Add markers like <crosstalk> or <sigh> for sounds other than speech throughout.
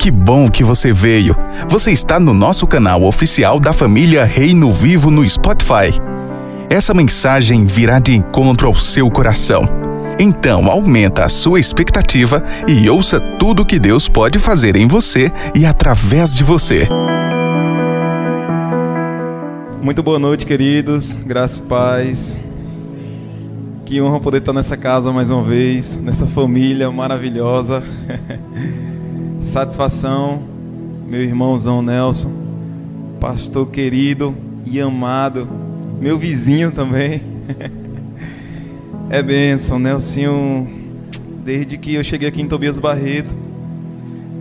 Que bom que você veio. Você está no nosso canal oficial da família Reino Vivo no Spotify. Essa mensagem virá de encontro ao seu coração. Então, aumenta a sua expectativa e ouça tudo que Deus pode fazer em você e através de você. Muito boa noite, queridos. Graças e paz. Que honra poder estar nessa casa mais uma vez, nessa família maravilhosa. <laughs> Satisfação, meu irmãozão Nelson, pastor querido e amado, meu vizinho também. <laughs> É benção, Nelson. Desde que eu cheguei aqui em Tobias Barreto,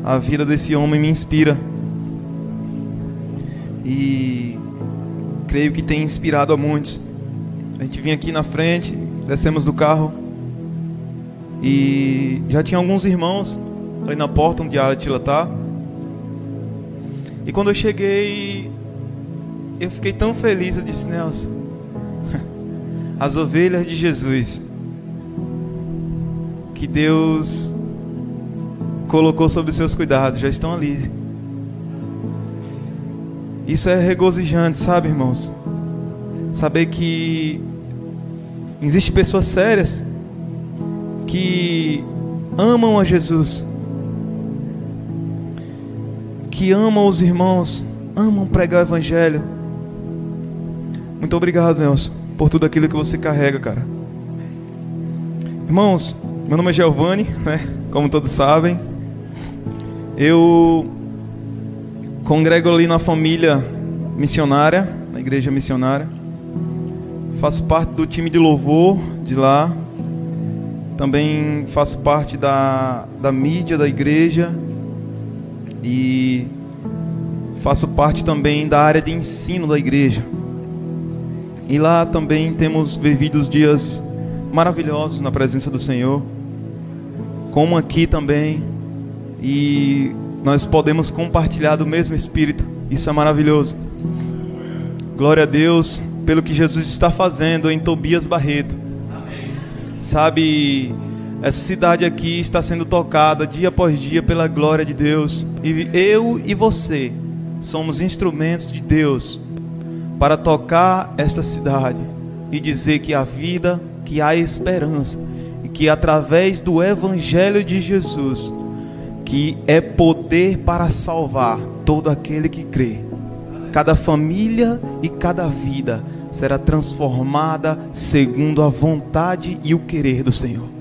a vida desse homem me inspira. E creio que tem inspirado a muitos. A gente vinha aqui na frente, descemos do carro e já tinha alguns irmãos ali na porta onde a Atila tá. E quando eu cheguei, eu fiquei tão feliz, eu disse, Nelson, <laughs> as ovelhas de Jesus, que Deus colocou sob seus cuidados, já estão ali. Isso é regozijante, sabe, irmãos? Saber que existem pessoas sérias que amam a Jesus que amam os irmãos, amam pregar o evangelho. Muito obrigado, Nelson, por tudo aquilo que você carrega, cara. Irmãos, meu nome é Giovanni, <laughs> né? Como todos sabem. Eu congrego ali na família missionária, na igreja missionária. Faço parte do time de louvor de lá. Também faço parte da, da mídia da igreja e faço parte também da área de ensino da igreja. E lá também temos vivido dias maravilhosos na presença do Senhor, como aqui também, e nós podemos compartilhar do mesmo Espírito, isso é maravilhoso. Glória a Deus pelo que Jesus está fazendo em Tobias Barreto. Sabe, essa cidade aqui está sendo tocada dia após dia pela glória de Deus. E eu e você somos instrumentos de Deus para tocar esta cidade e dizer que há vida, que há esperança e que através do evangelho de Jesus, que é poder para salvar todo aquele que crê. Cada família e cada vida será transformada segundo a vontade e o querer do Senhor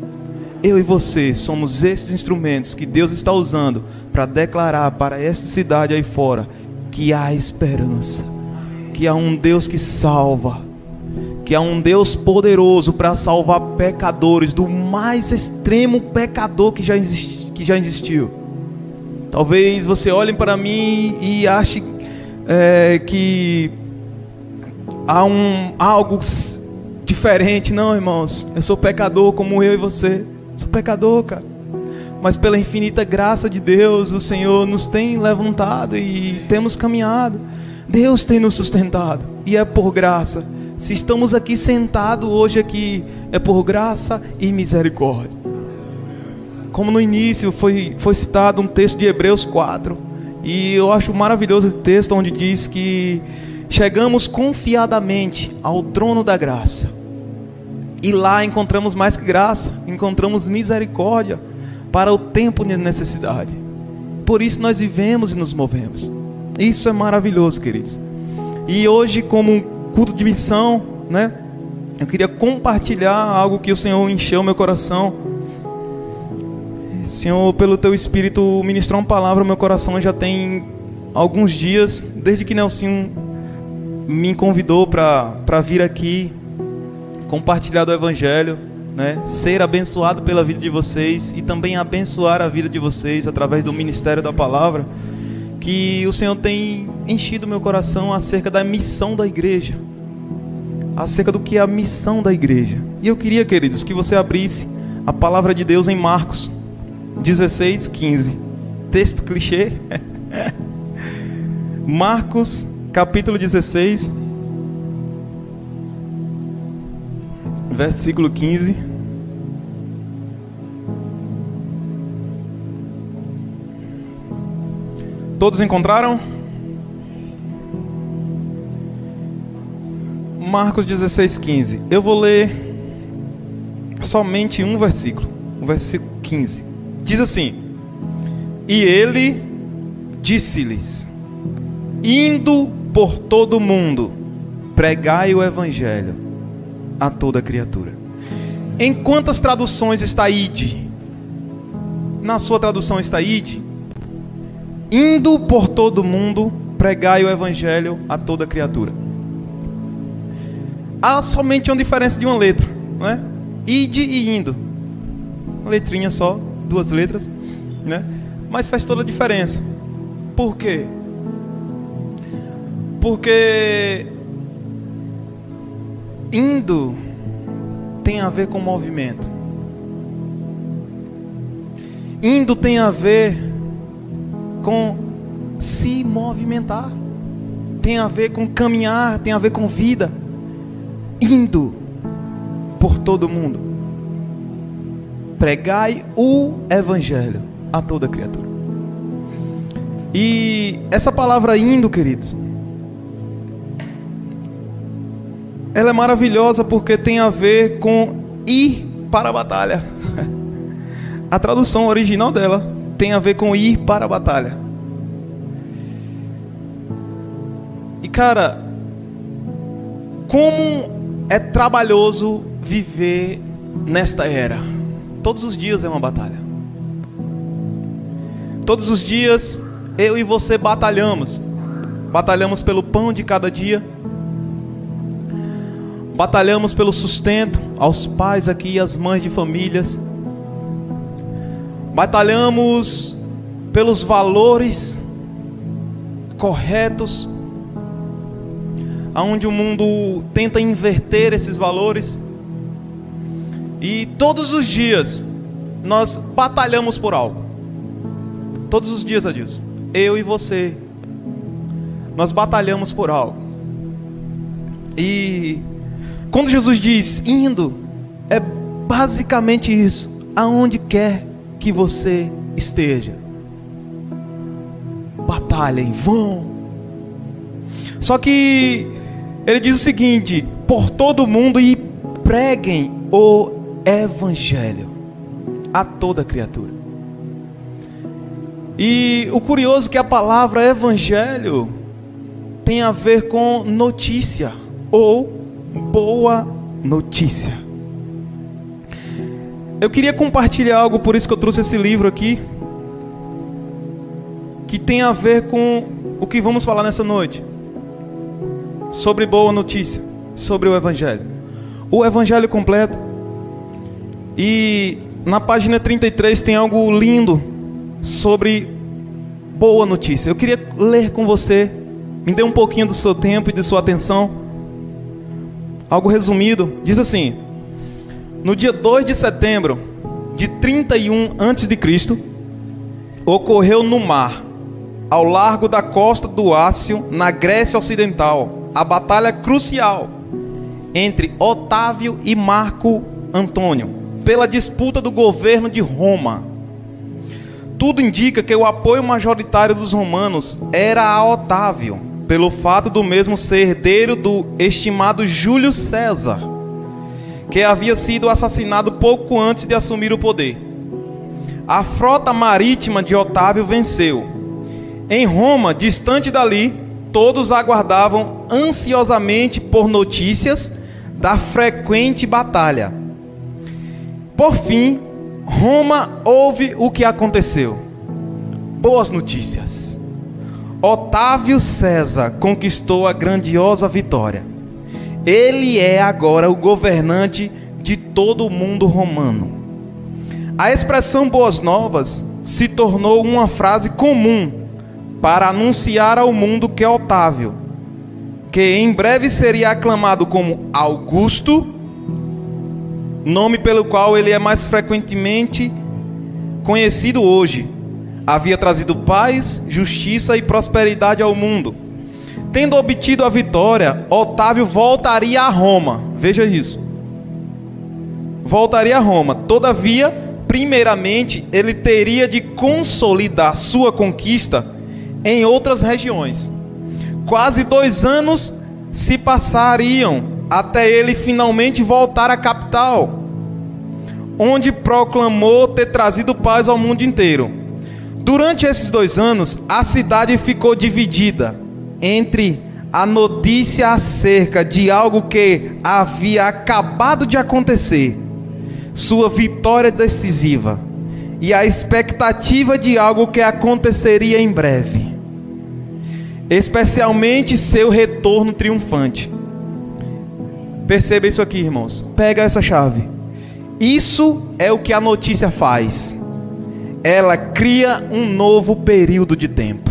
eu e você somos esses instrumentos que Deus está usando para declarar para esta cidade aí fora que há esperança, que há um Deus que salva, que há um Deus poderoso para salvar pecadores do mais extremo pecador que já, exist, que já existiu. Talvez você olhe para mim e ache é, que há um algo diferente. Não, irmãos, eu sou pecador como eu e você. Sou pecador, cara. Mas pela infinita graça de Deus, o Senhor nos tem levantado e temos caminhado. Deus tem nos sustentado e é por graça. Se estamos aqui sentados hoje aqui, é por graça e misericórdia. Como no início foi, foi citado um texto de Hebreus 4, e eu acho maravilhoso esse texto onde diz que chegamos confiadamente ao trono da graça e lá encontramos mais que graça, encontramos misericórdia para o tempo de necessidade. Por isso nós vivemos e nos movemos. Isso é maravilhoso, queridos. E hoje, como culto de missão, né? Eu queria compartilhar algo que o Senhor encheu meu coração. Senhor, pelo teu espírito ministrar uma palavra no meu coração já tem alguns dias, desde que Nelson me convidou para vir aqui compartilhar do Evangelho, né? ser abençoado pela vida de vocês e também abençoar a vida de vocês através do ministério da palavra, que o Senhor tem enchido meu coração acerca da missão da igreja, acerca do que é a missão da igreja. E eu queria, queridos, que você abrisse a palavra de Deus em Marcos 16, 15. Texto clichê. <laughs> Marcos, capítulo 16, versículo 15. Todos encontraram? Marcos 16, 15. Eu vou ler somente um versículo, o versículo 15. Diz assim: E ele disse-lhes: Indo por todo o mundo, pregai o evangelho a toda criatura. Em quantas traduções está ide? Na sua tradução está ide? Indo por todo mundo, pregai o evangelho a toda criatura. Há somente uma diferença de uma letra, né? Ide e indo. Uma letrinha só, duas letras, né? Mas faz toda a diferença. Por quê? Porque indo tem a ver com movimento. Indo tem a ver com se movimentar. Tem a ver com caminhar, tem a ver com vida. Indo por todo mundo. Pregai o evangelho a toda criatura. E essa palavra indo, queridos, ela é maravilhosa porque tem a ver com ir para a batalha. <laughs> A tradução original dela tem a ver com ir para a batalha. E cara, como é trabalhoso viver nesta era. Todos os dias é uma batalha. Todos os dias eu e você batalhamos. Batalhamos pelo pão de cada dia. Batalhamos pelo sustento aos pais aqui e às mães de famílias. Batalhamos pelos valores corretos aonde o mundo tenta inverter esses valores. E todos os dias nós batalhamos por algo. Todos os dias, Adilson. Eu e você. Nós batalhamos por algo. E quando Jesus diz indo, é basicamente isso. Aonde quer que você esteja. Batalhem, vão. Só que ele diz o seguinte: por todo mundo e preguem o evangelho a toda criatura. E o curioso é que a palavra evangelho tem a ver com notícia ou boa notícia. Eu queria compartilhar algo, por isso que eu trouxe esse livro aqui, que tem a ver com o que vamos falar nessa noite. Sobre boa notícia, sobre o evangelho. O evangelho completo. E na página 33 tem algo lindo sobre boa notícia. Eu queria ler com você. Me dê um pouquinho do seu tempo e de sua atenção. Algo resumido. Diz assim: No dia 2 de setembro de 31 a.C., ocorreu no mar, ao largo da costa do Ácio, na Grécia Ocidental, a batalha crucial entre Otávio e Marco Antônio pela disputa do governo de Roma. Tudo indica que o apoio majoritário dos romanos era a Otávio, pelo fato do mesmo ser herdeiro do estimado Júlio César, que havia sido assassinado pouco antes de assumir o poder. A frota marítima de Otávio venceu. Em Roma, distante dali, todos aguardavam ansiosamente por notícias da frequente batalha. Por fim, Roma ouve o que aconteceu. Boas notícias. Otávio César conquistou a grandiosa vitória. Ele é agora o governante de todo o mundo romano. A expressão boas novas se tornou uma frase comum para anunciar ao mundo que Otávio, que em breve seria aclamado como Augusto, nome pelo qual ele é mais frequentemente conhecido hoje, havia trazido paz, justiça e prosperidade ao mundo. Tendo obtido a vitória, Otávio voltaria a Roma. Veja isso. Voltaria a Roma. Todavia, primeiramente, ele teria de consolidar sua conquista em outras regiões. Quase dois anos se passariam até ele finalmente voltar à capital, onde proclamou ter trazido paz ao mundo inteiro. Durante esses dois anos, a cidade ficou dividida entre a notícia acerca de algo que havia acabado de acontecer, sua vitória decisiva, e a expectativa de algo que aconteceria em breve especialmente seu retorno triunfante. Perceba isso aqui, irmãos. Pega essa chave. Isso é o que a notícia faz. Ela cria um novo período de tempo.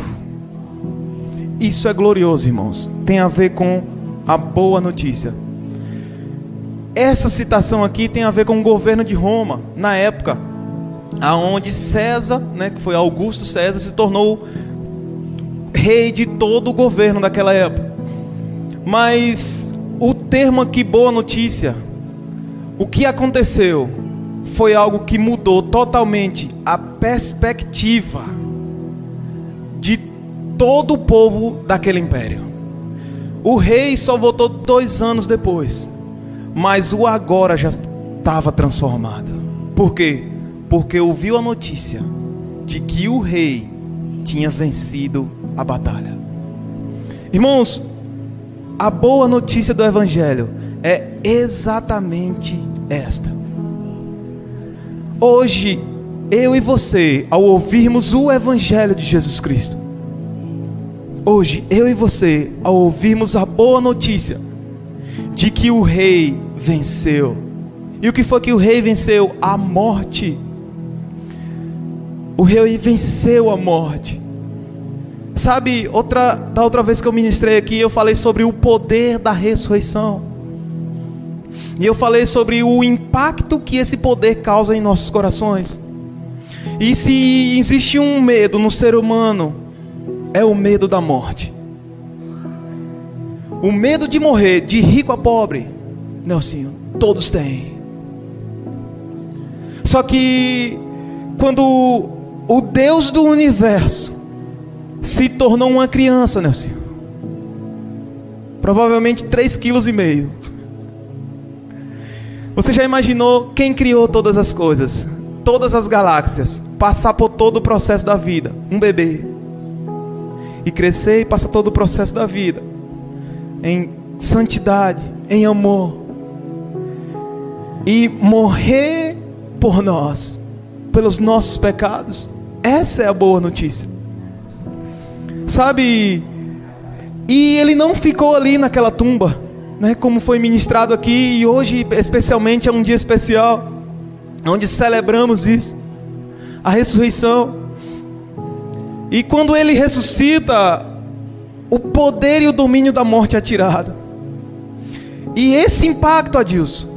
Isso é glorioso, irmãos. Tem a ver com a boa notícia. Essa citação aqui tem a ver com o governo de Roma, na época aonde César, né, que foi Augusto César, se tornou rei de todo o governo daquela época. Mas o termo aqui, boa notícia, o que aconteceu foi algo que mudou totalmente a perspectiva de todo o povo daquele império. O rei só voltou dois anos depois, mas o agora já estava transformado. Por quê? Porque ouviu a notícia de que o rei tinha vencido a batalha. Irmãos, a boa notícia do Evangelho é exatamente esta. Hoje, eu e você, ao ouvirmos o Evangelho de Jesus Cristo, hoje, eu e você, ao ouvirmos a boa notícia de que o Rei venceu, e o que foi que o Rei venceu? A morte. O Rei venceu a morte. Sabe, outra, da outra vez que eu ministrei aqui, eu falei sobre o poder da ressurreição. E eu falei sobre o impacto que esse poder causa em nossos corações. E se existe um medo no ser humano, é o medo da morte. O medo de morrer, de rico a pobre, Nelsinho, todos têm. Só que quando o Deus do universo se tornou uma criança, Nelson. Provavelmente 3,5 kg. Você já imaginou quem criou todas as coisas, todas as galáxias, passar por todo o processo da vida, um bebê, e crescer e passar todo o processo da vida em santidade, em amor, e morrer por nós, pelos nossos pecados. Essa é a boa notícia. Sabe? E ele não ficou ali naquela tumba, né? Como foi ministrado aqui e hoje especialmente é um dia especial onde celebramos isso. A ressurreição. E quando ele ressuscita, o poder e o domínio da morte é tirado. E esse impacto, Adilson,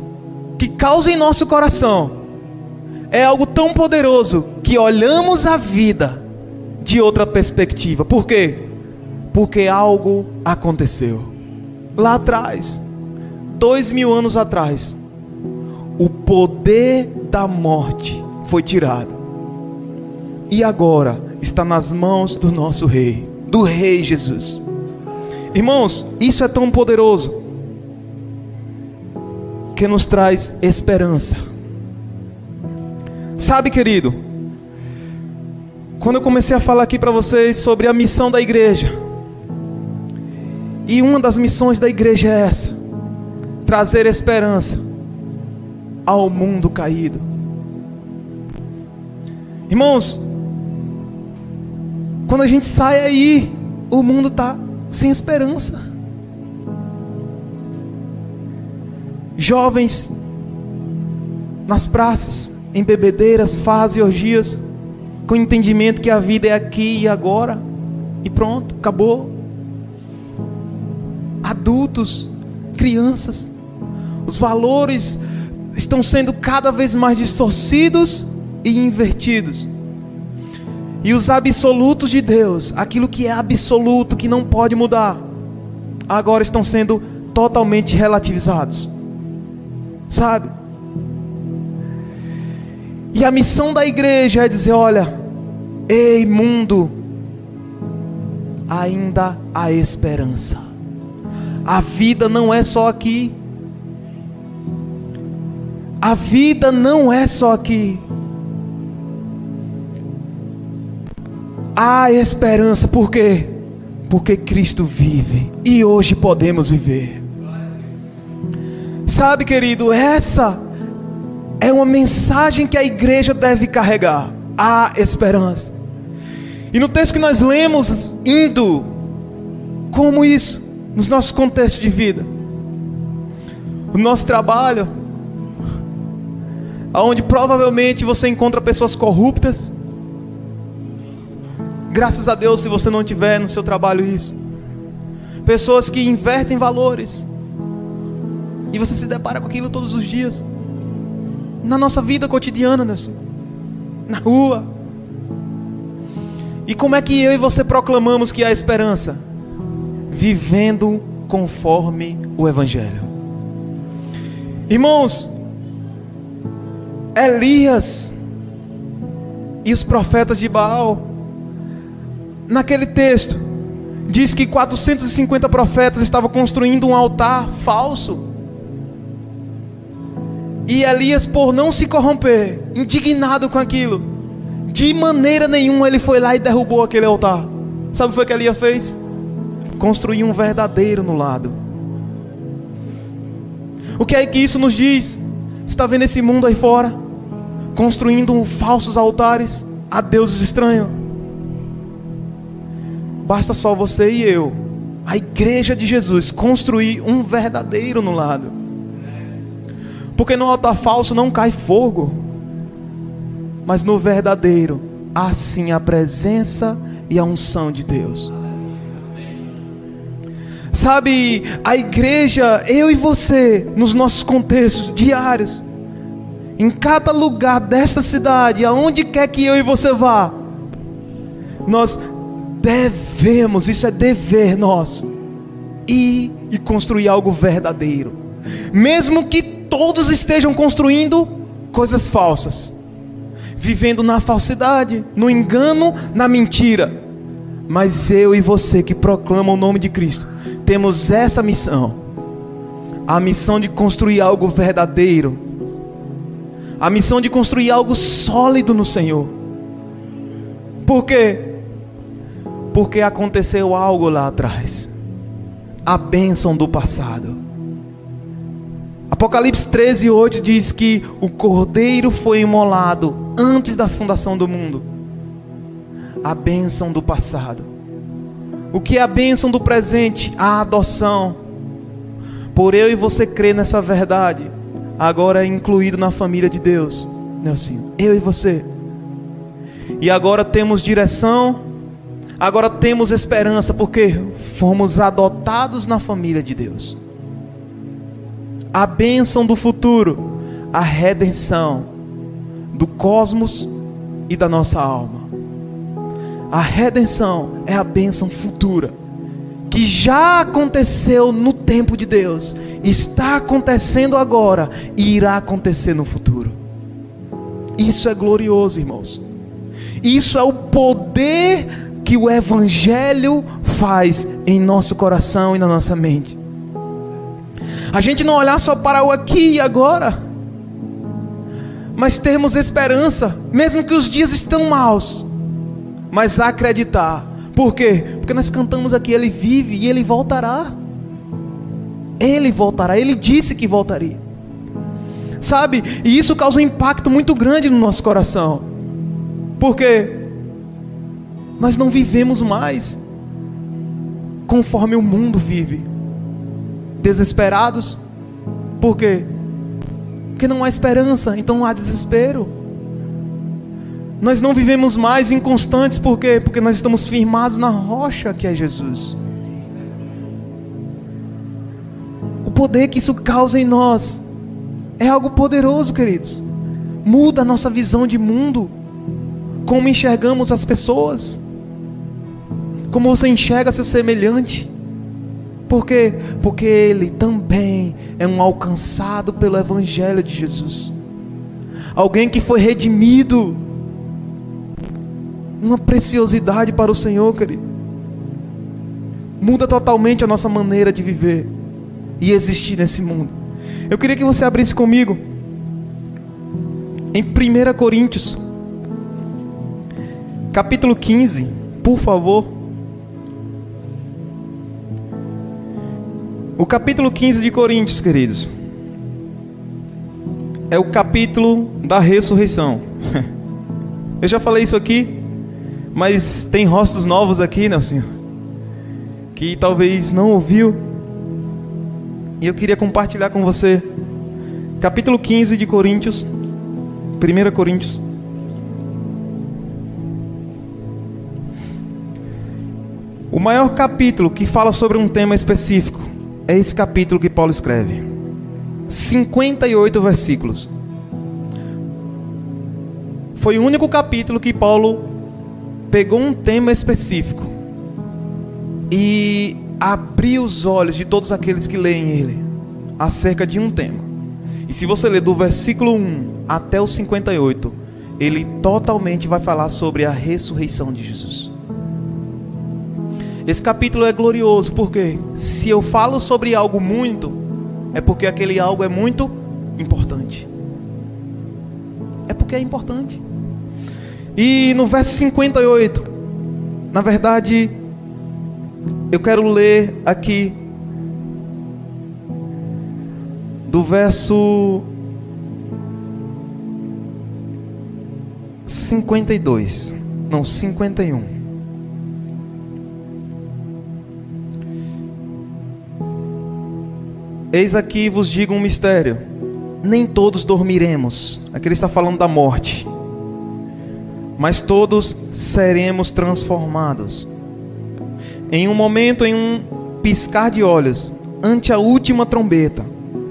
que causa em nosso coração, é algo tão poderoso que olhamos a vida de outra perspectiva. Por quê? Porque algo aconteceu. Lá atrás, dois mil anos atrás, o poder da morte foi tirado. E agora está nas mãos do nosso Rei, do Rei Jesus. Irmãos, isso é tão poderoso que nos traz esperança. Sabe, querido, quando eu comecei a falar aqui para vocês sobre a missão da igreja, e uma das missões da igreja é essa: trazer esperança ao mundo caído. Irmãos, quando a gente sai aí, o mundo está sem esperança. Jovens nas praças, em bebedeiras, fazem orgias com entendimento que a vida é aqui e agora, e pronto, acabou. Adultos, crianças, os valores estão sendo cada vez mais distorcidos e invertidos. E os absolutos de Deus, aquilo que é absoluto, que não pode mudar, agora estão sendo totalmente relativizados. Sabe? E a missão da igreja é dizer: olha, Ei, mundo, ainda há esperança. A vida não é só aqui. A vida não é só aqui. Há esperança, por quê? Porque Cristo vive e hoje podemos viver. Sabe, querido, essa é uma mensagem que a igreja deve carregar. Há esperança. E no texto que nós lemos, indo como isso, nos nossos contextos de vida, o nosso trabalho, aonde provavelmente você encontra pessoas corruptas. Graças a Deus, se você não tiver no seu trabalho isso. Pessoas que invertem valores. E você se depara com aquilo todos os dias. Na nossa vida cotidiana, Nelson. Na rua. E como é que eu e você proclamamos que há esperança? Vivendo conforme o Evangelho. Irmãos, Elias e os profetas de Baal, naquele texto, diz que 450 profetas estavam construindo um altar falso. E Elias, por não se corromper, indignado com aquilo, de maneira nenhuma ele foi lá e derrubou aquele altar. Sabe o que foi que Elias fez? Construiu um verdadeiro no lado. O que é que isso nos diz? Você está vendo esse mundo aí fora? Construindo falsos altares a deuses estranhos. Basta só você e eu, a igreja de Jesus, construir um verdadeiro no lado. Porque no altar falso não cai fogo, mas no verdadeiro há sim a presença e a unção de Deus. Sabe, a igreja, eu e você, nos nossos contextos diários, em cada lugar desta cidade, aonde quer que eu e você vá, nós devemos, isso é dever nosso, ir e construir algo verdadeiro, mesmo que todos estejam construindo coisas falsas, vivendo na falsidade, no engano, na mentira, mas eu e você que proclamam o nome de Cristo, temos essa missão, a missão de construir algo verdadeiro, a missão de construir algo sólido no Senhor. Por quê? Porque aconteceu algo lá atrás, a bênção do passado. Apocalipse 13, 8 diz que o cordeiro foi imolado antes da fundação do mundo. A bênção do passado. O que é a bênção do presente? A adoção. Por eu e você crer nessa verdade, agora é incluído na família de Deus. Nelson, eu e você. E agora temos direção, agora temos esperança, porque fomos adotados na família de Deus. A bênção do futuro, a redenção do cosmos e da nossa alma. A redenção é a bênção futura, que já aconteceu no tempo de Deus, está acontecendo agora e irá acontecer no futuro. Isso é glorioso, irmãos. Isso é o poder que o Evangelho faz em nosso coração e na nossa mente. A gente não olhar só para o aqui e agora, mas termos esperança, mesmo que os dias estão maus mas acreditar. Por quê? Porque nós cantamos aqui, ele vive e ele voltará. Ele voltará, ele disse que voltaria. Sabe? E isso causa um impacto muito grande no nosso coração. Porque nós não vivemos mais conforme o mundo vive. Desesperados. Por quê? Porque não há esperança, então não há desespero. Nós não vivemos mais inconstantes, por quê? Porque nós estamos firmados na rocha que é Jesus. O poder que isso causa em nós é algo poderoso, queridos. Muda a nossa visão de mundo, como enxergamos as pessoas, como você enxerga seu semelhante. Por quê? Porque ele também é um alcançado pelo Evangelho de Jesus. Alguém que foi redimido uma preciosidade para o Senhor, querido. Muda totalmente a nossa maneira de viver e existir nesse mundo. Eu queria que você abrisse comigo em 1 Coríntios, capítulo 15, por favor. O capítulo 15 de Coríntios, queridos, é o capítulo da ressurreição. <laughs> Eu já falei isso aqui, mas tem rostos novos aqui, Senhor? Que talvez não ouviu. E eu queria compartilhar com você. Capítulo 15 de Coríntios. 1 Coríntios. O maior capítulo que fala sobre um tema específico é esse capítulo que Paulo escreve. 58 versículos. Foi o único capítulo que Paulo pegou um tema específico e abriu os olhos de todos aqueles que leem ele acerca de um tema. E se você ler do versículo 1 até o 58, ele totalmente vai falar sobre a ressurreição de Jesus. Esse capítulo é glorioso porque se eu falo sobre algo muito, é porque aquele algo é muito importante. É porque é importante. E no verso 58, na verdade, eu quero ler aqui do verso 52, não, 51. Eis aqui vos digo um mistério: nem todos dormiremos. Aqui ele está falando da morte, mas todos seremos transformados. Em um momento, em um piscar de olhos, ante a última trombeta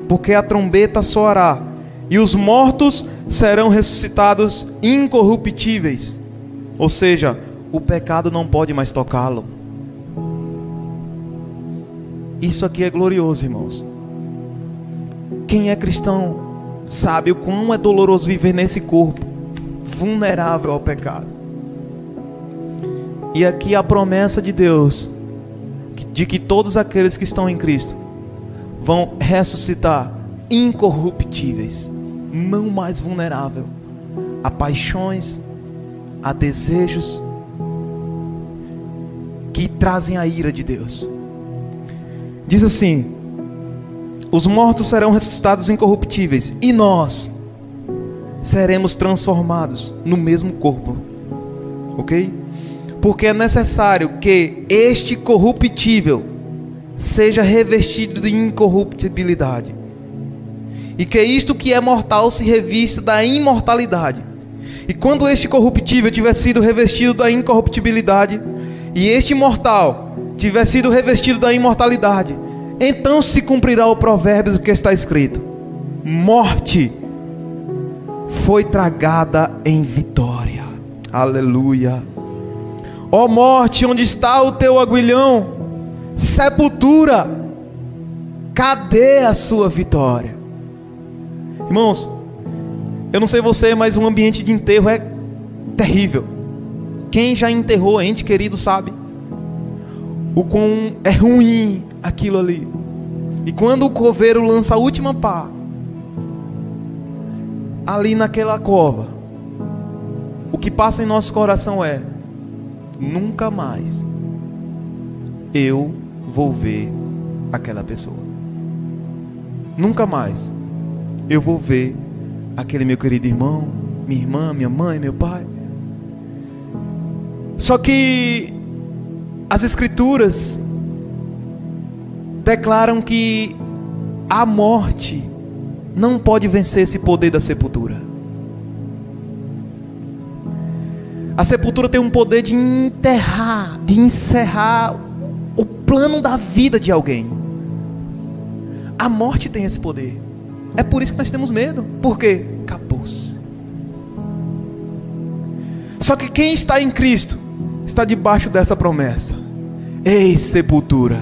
porque a trombeta soará, e os mortos serão ressuscitados incorruptíveis. Ou seja, o pecado não pode mais tocá-lo. Isso aqui é glorioso, irmãos. Quem é cristão sabe o quão é doloroso viver nesse corpo vulnerável ao pecado. E aqui a promessa de Deus de que todos aqueles que estão em Cristo vão ressuscitar incorruptíveis, não mais vulnerável a paixões, a desejos que trazem a ira de Deus. Diz assim: os mortos serão ressuscitados incorruptíveis e nós seremos transformados no mesmo corpo. OK? Porque é necessário que este corruptível seja revestido de incorruptibilidade. E que isto que é mortal se revista da imortalidade. E quando este corruptível tiver sido revestido da incorruptibilidade, e este mortal tiver sido revestido da imortalidade, então se cumprirá o provérbio que está escrito: Morte foi tragada em vitória. Aleluia. Ó morte, onde está o teu aguilhão? sepultura, cadê a sua vitória? Irmãos, eu não sei você, mas um ambiente de enterro é terrível. Quem já enterrou ente querido sabe o quão é ruim aquilo ali. E quando o coveiro lança a última pá, ali naquela cova, o que passa em nosso coração é: nunca mais eu vou ver aquela pessoa. Nunca mais eu vou ver aquele meu querido irmão, minha irmã, minha mãe, meu pai. Só que as Escrituras declaram que a morte não pode vencer esse poder da sepultura. A sepultura tem um poder de enterrar, de encerrar o plano da vida de alguém. A morte tem esse poder. É por isso que nós temos medo. Por quê? Acabou-se. Só que quem está em Cristo está debaixo dessa promessa. Ei, sepultura,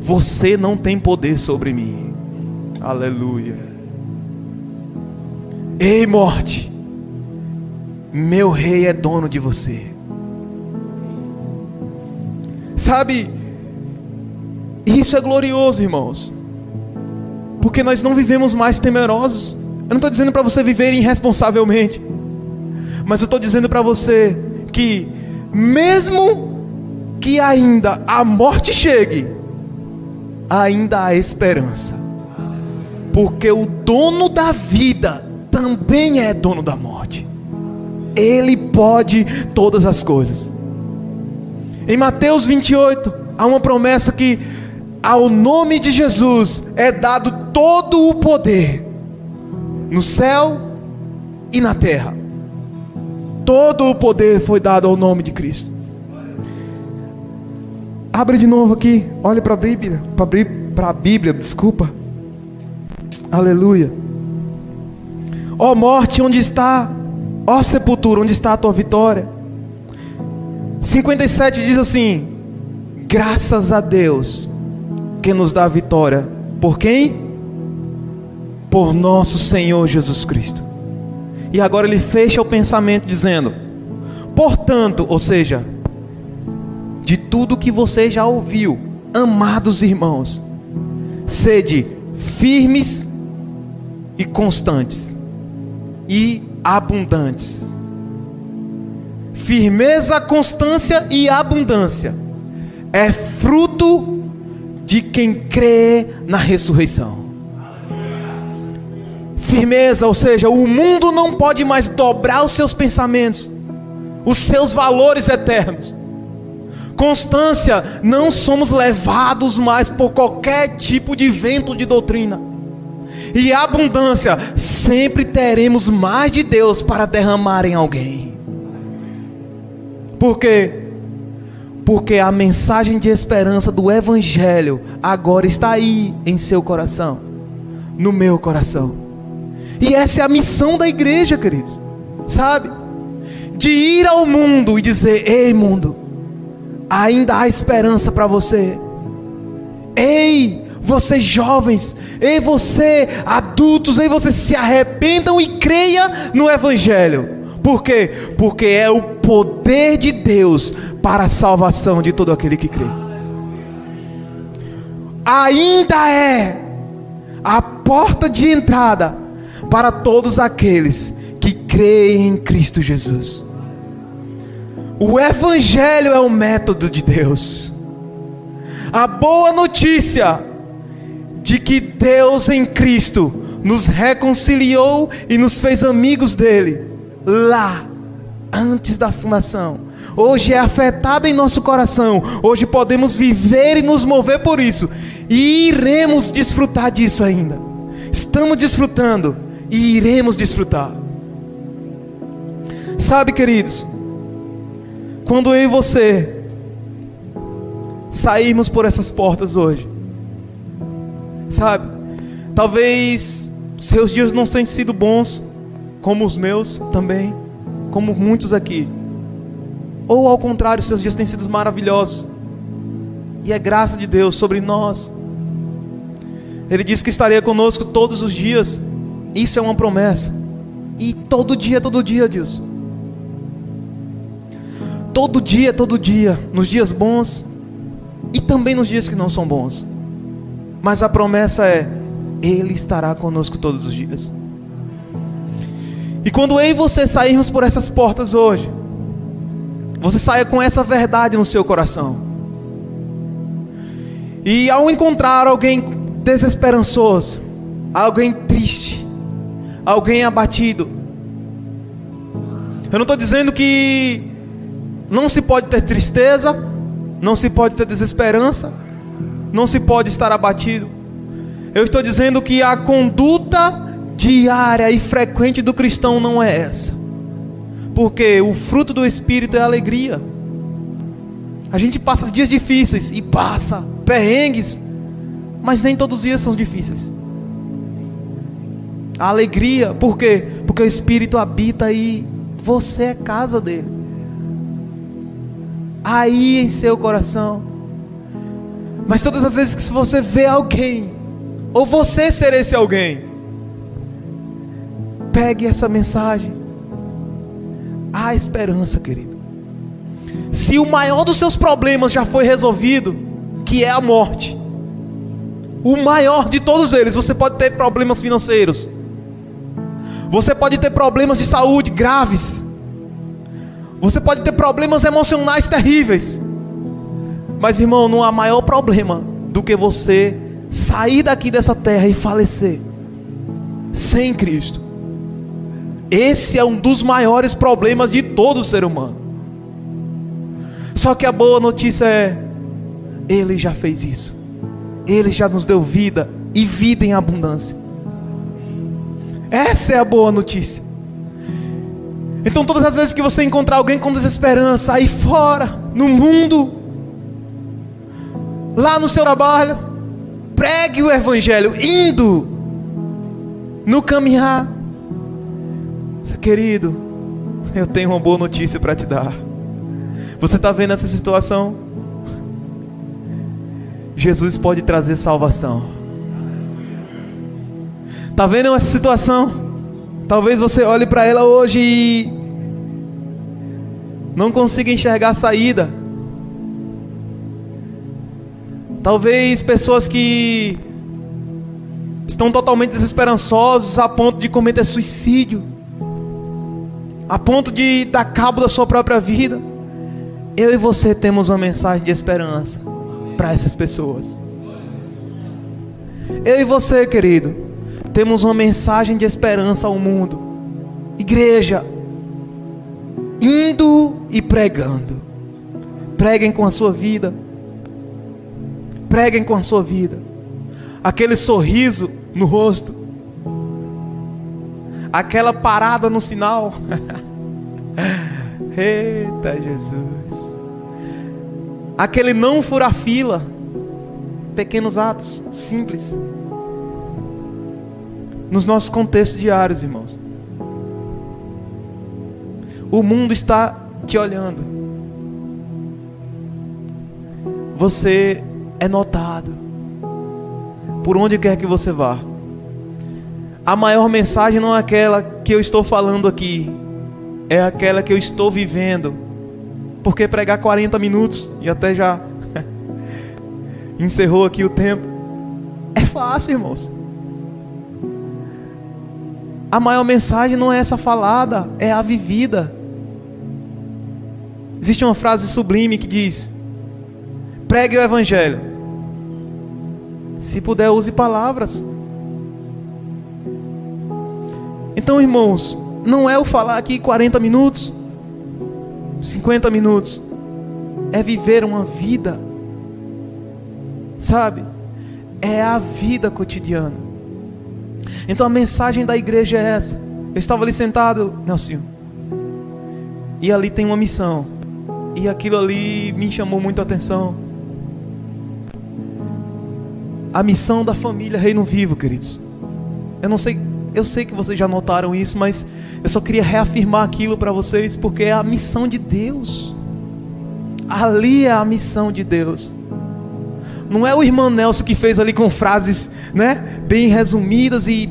você não tem poder sobre mim. Aleluia. Ei, morte, meu rei é dono de você. Sabe, isso é glorioso, irmãos. Porque nós não vivemos mais temerosos. Eu não estou dizendo para você viver irresponsavelmente. Mas eu estou dizendo para você que, mesmo que ainda a morte chegue, ainda há esperança. Porque o dono da vida também é dono da morte. Ele pode todas as coisas. Em Mateus 28, há uma promessa que ao nome de Jesus é dado todo o poder no céu e na terra. Todo o poder foi dado ao nome de Cristo. Abre de novo aqui, olhe para a Bíblia, para a Bíblia, desculpa. Aleluia. Ó morte, onde está? Ó sepultura, onde está a tua vitória? 57 diz assim: Graças a Deus que nos dá a vitória. Por quem? Por nosso Senhor Jesus Cristo. E agora ele fecha o pensamento dizendo: Portanto, ou seja, de tudo que você já ouviu, amados irmãos, sede firmes e constantes e abundantes. Firmeza, constância e abundância é fruto de quem crê na ressurreição. Firmeza, ou seja, o mundo não pode mais dobrar os seus pensamentos, os seus valores eternos. Constância, não somos levados mais por qualquer tipo de vento de doutrina e abundância, sempre teremos mais de Deus para derramar em alguém. Por quê? Porque a mensagem de esperança do Evangelho agora está aí em seu coração, no meu coração. E essa é a missão da igreja, queridos, sabe? De ir ao mundo e dizer: Ei, mundo, ainda há esperança para você. Ei, vocês jovens, ei você adultos, ei você se arrependam e creia no Evangelho. Por quê? Porque é o poder de Deus para a salvação de todo aquele que crê. Ainda é a porta de entrada para todos aqueles que creem em Cristo Jesus. O Evangelho é o método de Deus. A boa notícia de que Deus em Cristo nos reconciliou e nos fez amigos dele lá antes da fundação. Hoje é afetado em nosso coração. Hoje podemos viver e nos mover por isso. E iremos desfrutar disso ainda. Estamos desfrutando e iremos desfrutar. Sabe, queridos, quando eu e você sairmos por essas portas hoje, Sabe? Talvez seus dias não tenham sido bons, como os meus também, como muitos aqui. Ou ao contrário, seus dias têm sido maravilhosos. E é graça de Deus sobre nós. Ele disse que estaria conosco todos os dias. Isso é uma promessa. E todo dia, todo dia, Deus. Todo dia, todo dia, nos dias bons e também nos dias que não são bons. Mas a promessa é: Ele estará conosco todos os dias. E quando eu e você sairmos por essas portas hoje, você saia com essa verdade no seu coração. E ao encontrar alguém desesperançoso, alguém triste, alguém abatido, eu não estou dizendo que não se pode ter tristeza, não se pode ter desesperança, não se pode estar abatido. Eu estou dizendo que a conduta diária e frequente do cristão não é essa. Porque o fruto do Espírito é alegria. A gente passa dias difíceis e passa perrengues, mas nem todos os dias são difíceis. A alegria, por quê? Porque o Espírito habita aí, você é casa dele. Aí em seu coração. Mas todas as vezes que você vê alguém, ou você ser esse alguém, pegue essa mensagem. Há esperança, querido. Se o maior dos seus problemas já foi resolvido, que é a morte, o maior de todos eles, você pode ter problemas financeiros, você pode ter problemas de saúde graves, você pode ter problemas emocionais terríveis, mas irmão, não há maior problema do que você sair daqui dessa terra e falecer sem Cristo. Esse é um dos maiores problemas de todo ser humano. Só que a boa notícia é: Ele já fez isso. Ele já nos deu vida e vida em abundância. Essa é a boa notícia. Então, todas as vezes que você encontrar alguém com desesperança aí fora, no mundo, lá no seu trabalho, pregue o Evangelho, indo no caminhar. Seu querido, eu tenho uma boa notícia para te dar. Você está vendo essa situação? Jesus pode trazer salvação. Está vendo essa situação? Talvez você olhe para ela hoje e não consiga enxergar a saída. Talvez pessoas que estão totalmente desesperançosos a ponto de cometer suicídio, a ponto de dar cabo da sua própria vida. Eu e você temos uma mensagem de esperança para essas pessoas. Eu e você, querido, temos uma mensagem de esperança ao mundo. Igreja, indo e pregando. Preguem com a sua vida Preguem com a sua vida. Aquele sorriso no rosto. Aquela parada no sinal. <laughs> Eita Jesus. Aquele não furar fila. Pequenos atos simples. Nos nossos contextos diários, irmãos. O mundo está te olhando. Você é notado. Por onde quer que você vá. A maior mensagem não é aquela que eu estou falando aqui, é aquela que eu estou vivendo. Porque pregar 40 minutos e até já <laughs> encerrou aqui o tempo. É fácil, irmãos. A maior mensagem não é essa falada, é a vivida. Existe uma frase sublime que diz: Pregue o Evangelho. Se puder, use palavras. Então, irmãos, não é o falar aqui 40 minutos, 50 minutos, é viver uma vida, sabe? É a vida cotidiana. Então a mensagem da igreja é essa. Eu estava ali sentado, Nelson, e ali tem uma missão, e aquilo ali me chamou muito a atenção a missão da família Reino Vivo, queridos. Eu não sei, eu sei que vocês já notaram isso, mas eu só queria reafirmar aquilo para vocês porque é a missão de Deus. Ali é a missão de Deus. Não é o irmão Nelson que fez ali com frases, né, bem resumidas e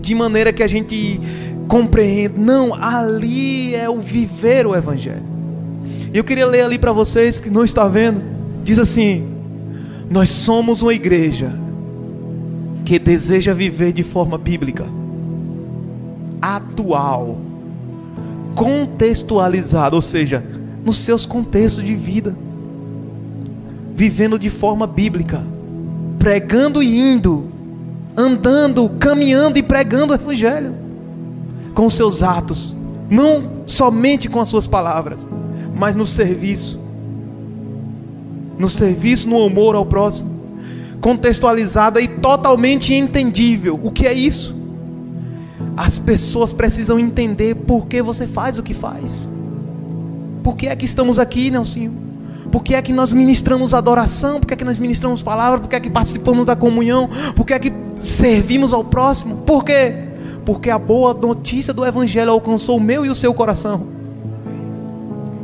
de maneira que a gente compreende. Não, ali é o viver o evangelho. E eu queria ler ali para vocês que não está vendo. Diz assim: nós somos uma igreja que deseja viver de forma bíblica, atual, contextualizada, ou seja, nos seus contextos de vida, vivendo de forma bíblica, pregando e indo, andando, caminhando e pregando o Evangelho, com seus atos, não somente com as suas palavras, mas no serviço, no serviço, no amor ao próximo, contextualizada e totalmente entendível. O que é isso? As pessoas precisam entender por que você faz o que faz. Por que é que estamos aqui, Nelsinho? Por que é que nós ministramos adoração? Por que é que nós ministramos palavra? Por que é que participamos da comunhão? Por que é que servimos ao próximo? Por quê? Porque a boa notícia do Evangelho alcançou o meu e o seu coração.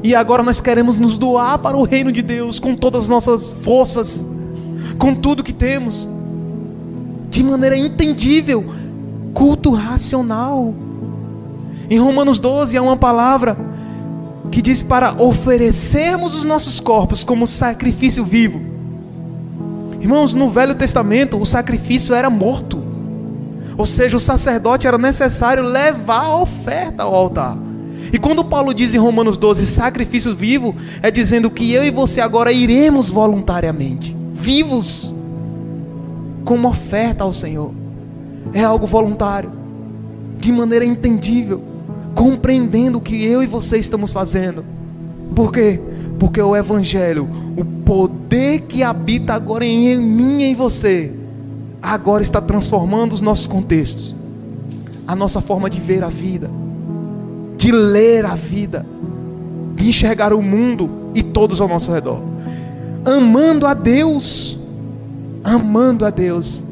E agora nós queremos nos doar para o reino de Deus com todas as nossas forças, com tudo que temos, de maneira entendível, culto racional. Em Romanos 12 há uma palavra que diz para oferecermos os nossos corpos como sacrifício vivo. Irmãos, no Velho Testamento o sacrifício era morto. Ou seja, o sacerdote era necessário levar a oferta ao altar. E quando Paulo diz em Romanos 12 sacrifício vivo, é dizendo que eu e você agora iremos voluntariamente, vivos, como oferta ao Senhor. É algo voluntário, de maneira entendível, compreendendo o que eu e você estamos fazendo. Por quê? Porque o Evangelho, o poder que habita agora em mim e em você, agora está transformando os nossos contextos, a nossa forma de ver a vida, de ler a vida, de enxergar o mundo e todos ao nosso redor, amando a Deus, amando a Deus.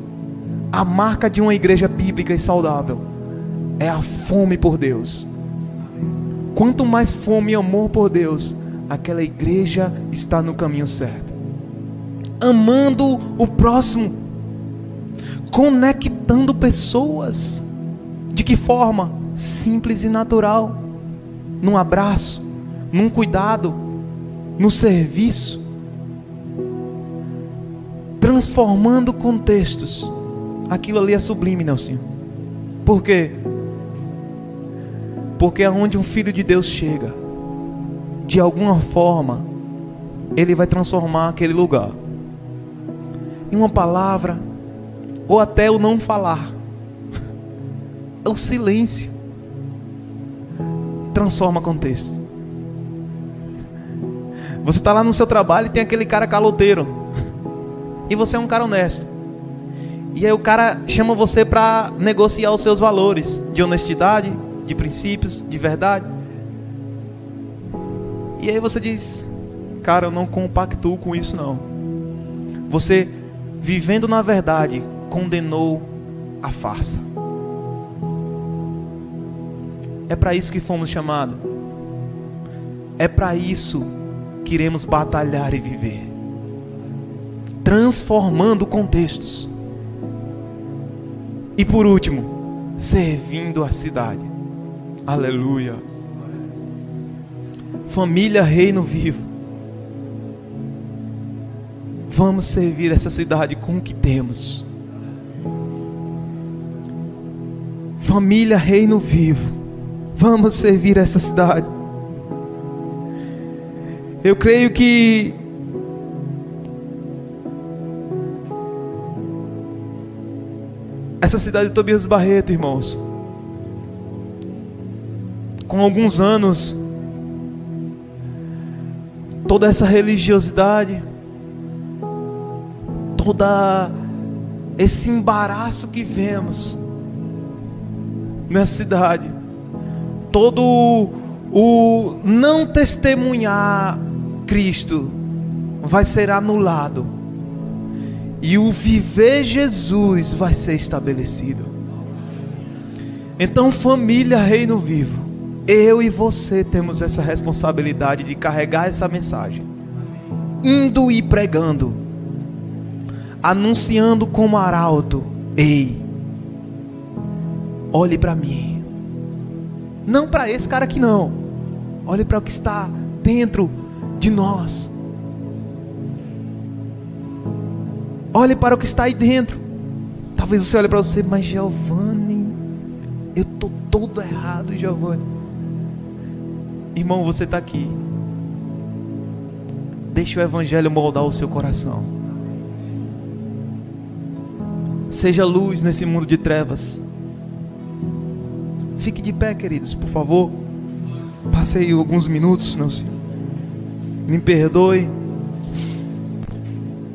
A marca de uma igreja bíblica e saudável é a fome por Deus. Quanto mais fome e amor por Deus, aquela igreja está no caminho certo. Amando o próximo, conectando pessoas. De que forma? Simples e natural. Num abraço, num cuidado, no serviço. Transformando contextos. Aquilo ali é sublime, Nelson. Por quê? Porque aonde um filho de Deus chega, de alguma forma, ele vai transformar aquele lugar em uma palavra, ou até o não falar, <laughs> o silêncio transforma contexto. Você está lá no seu trabalho e tem aquele cara caloteiro, e você é um cara honesto. E aí o cara chama você para negociar os seus valores de honestidade, de princípios, de verdade. E aí você diz: Cara, eu não compactuo com isso não. Você, vivendo na verdade, condenou a farsa. É para isso que fomos chamados. É para isso que iremos batalhar e viver. Transformando contextos. E por último, servindo a cidade. Aleluia família Reino Vivo. Vamos servir essa cidade com o que temos. Família Reino Vivo. Vamos servir essa cidade. Eu creio que essa cidade de Tobias Barreto, irmãos, com alguns anos toda essa religiosidade, toda esse embaraço que vemos nessa cidade, todo o não testemunhar Cristo vai ser anulado. E o viver Jesus vai ser estabelecido. Então, família Reino Vivo, eu e você temos essa responsabilidade de carregar essa mensagem, indo e pregando, anunciando como arauto: ei, olhe para mim, não para esse cara aqui, não, olhe para o que está dentro de nós, olhe para o que está aí dentro. Talvez você olhe para você, mas Giovanni, eu estou todo errado, Giovanni. Irmão, você está aqui. Deixe o Evangelho moldar o seu coração. Seja luz nesse mundo de trevas. Fique de pé, queridos, por favor. Passei alguns minutos, não sei. Me perdoe.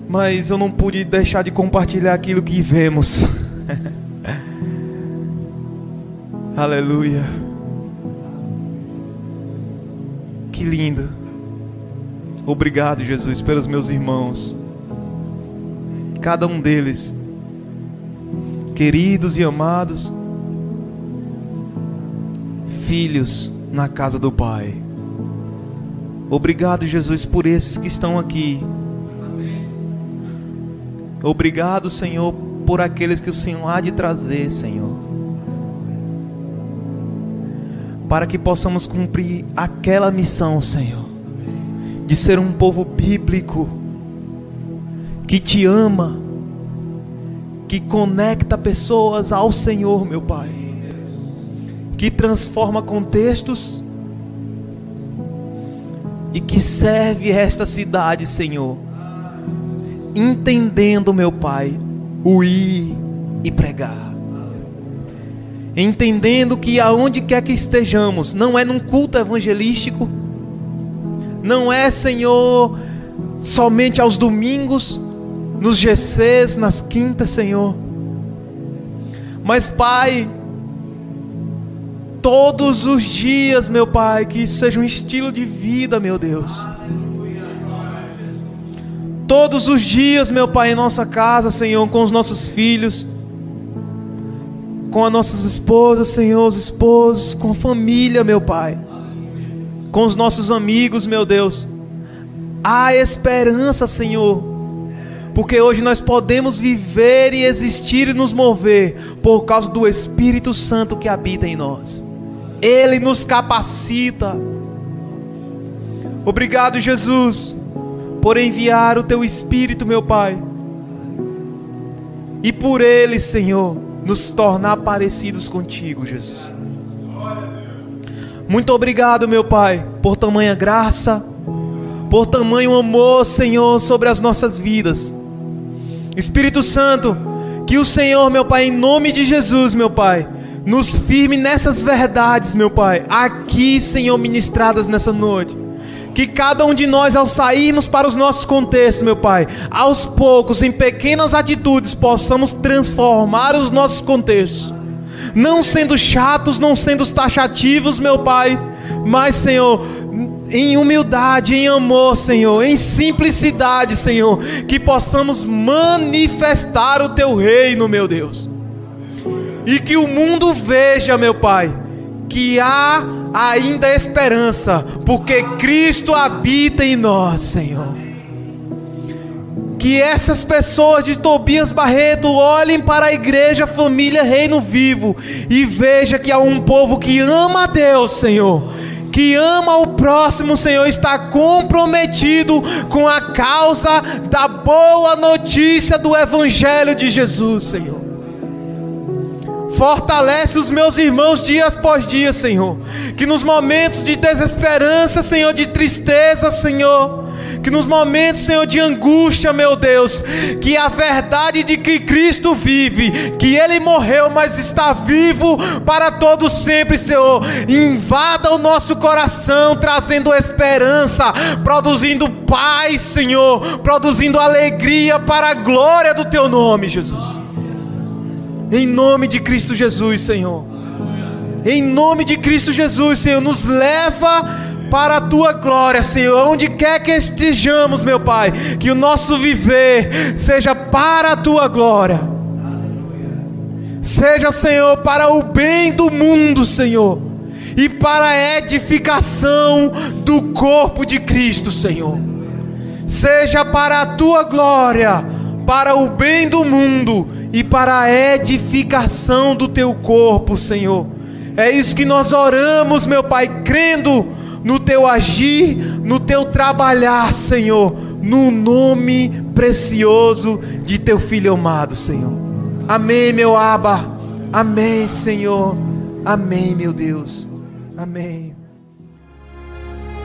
Mas eu não pude deixar de compartilhar aquilo que vemos. <laughs> Aleluia. que lindo. Obrigado, Jesus, pelos meus irmãos. Cada um deles, queridos e amados, filhos na casa do Pai. Obrigado, Jesus, por esses que estão aqui. Obrigado, Senhor, por aqueles que o Senhor há de trazer, Senhor. para que possamos cumprir aquela missão, Senhor, de ser um povo bíblico que te ama, que conecta pessoas ao Senhor, meu Pai, que transforma contextos e que serve esta cidade, Senhor, entendendo, meu Pai, o ir e pregar. Entendendo que aonde quer que estejamos, não é num culto evangelístico, não é, Senhor, somente aos domingos, nos GCs, nas quintas, Senhor. Mas, Pai, todos os dias, meu Pai, que isso seja um estilo de vida, meu Deus. Todos os dias, meu Pai, em nossa casa, Senhor, com os nossos filhos, com as nossas esposas, Senhor, os esposos, com a família, meu Pai, com os nossos amigos, meu Deus. Há esperança, Senhor porque hoje nós podemos viver e existir e nos mover por causa do Espírito Santo que habita em nós. Ele nos capacita. Obrigado, Jesus, por enviar o teu Espírito, meu Pai. E por ele, Senhor, nos tornar parecidos contigo, Jesus. Muito obrigado, meu Pai, por tamanha graça, por tamanho amor, Senhor, sobre as nossas vidas. Espírito Santo, que o Senhor, meu Pai, em nome de Jesus, meu Pai, nos firme nessas verdades, meu Pai, aqui, Senhor, ministradas nessa noite. Que cada um de nós, ao sairmos para os nossos contextos, meu Pai, aos poucos, em pequenas atitudes, possamos transformar os nossos contextos. Não sendo chatos, não sendo taxativos, meu Pai, mas, Senhor, em humildade, em amor, Senhor, em simplicidade, Senhor, que possamos manifestar o teu reino, meu Deus. E que o mundo veja, meu Pai, que há ainda esperança, porque Cristo habita em nós, Senhor. Que essas pessoas de Tobias Barreto olhem para a igreja, família, reino vivo e veja que há um povo que ama a Deus, Senhor que ama o próximo, Senhor, está comprometido com a causa da boa notícia do Evangelho de Jesus, Senhor. Fortalece os meus irmãos dia após dia, Senhor. Que nos momentos de desesperança, Senhor, de tristeza, Senhor, que nos momentos, Senhor, de angústia, meu Deus, que a verdade de que Cristo vive, que Ele morreu, mas está vivo para todos sempre, Senhor, invada o nosso coração, trazendo esperança, produzindo paz, Senhor, produzindo alegria para a glória do Teu nome, Jesus. Em nome de Cristo Jesus, Senhor. Em nome de Cristo Jesus, Senhor, nos leva para a tua glória, Senhor, onde quer que estejamos, meu Pai, que o nosso viver seja para a tua glória. Seja, Senhor, para o bem do mundo, Senhor, e para a edificação do corpo de Cristo, Senhor. Seja para a tua glória, para o bem do mundo e para a edificação do teu corpo, Senhor. É isso que nós oramos, meu Pai, crendo no teu agir, no teu trabalhar, Senhor, no nome precioso de teu filho amado, Senhor. Amém, meu Abba. Amém, Senhor. Amém, meu Deus. Amém.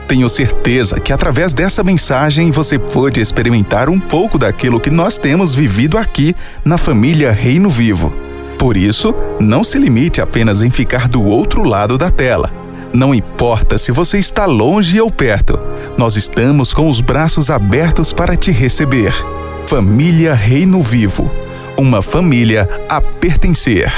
Tenho certeza que através dessa mensagem você pôde experimentar um pouco daquilo que nós temos vivido aqui na família Reino Vivo. Por isso, não se limite apenas em ficar do outro lado da tela não importa se você está longe ou perto, nós estamos com os braços abertos para te receber. Família Reino Vivo uma família a pertencer.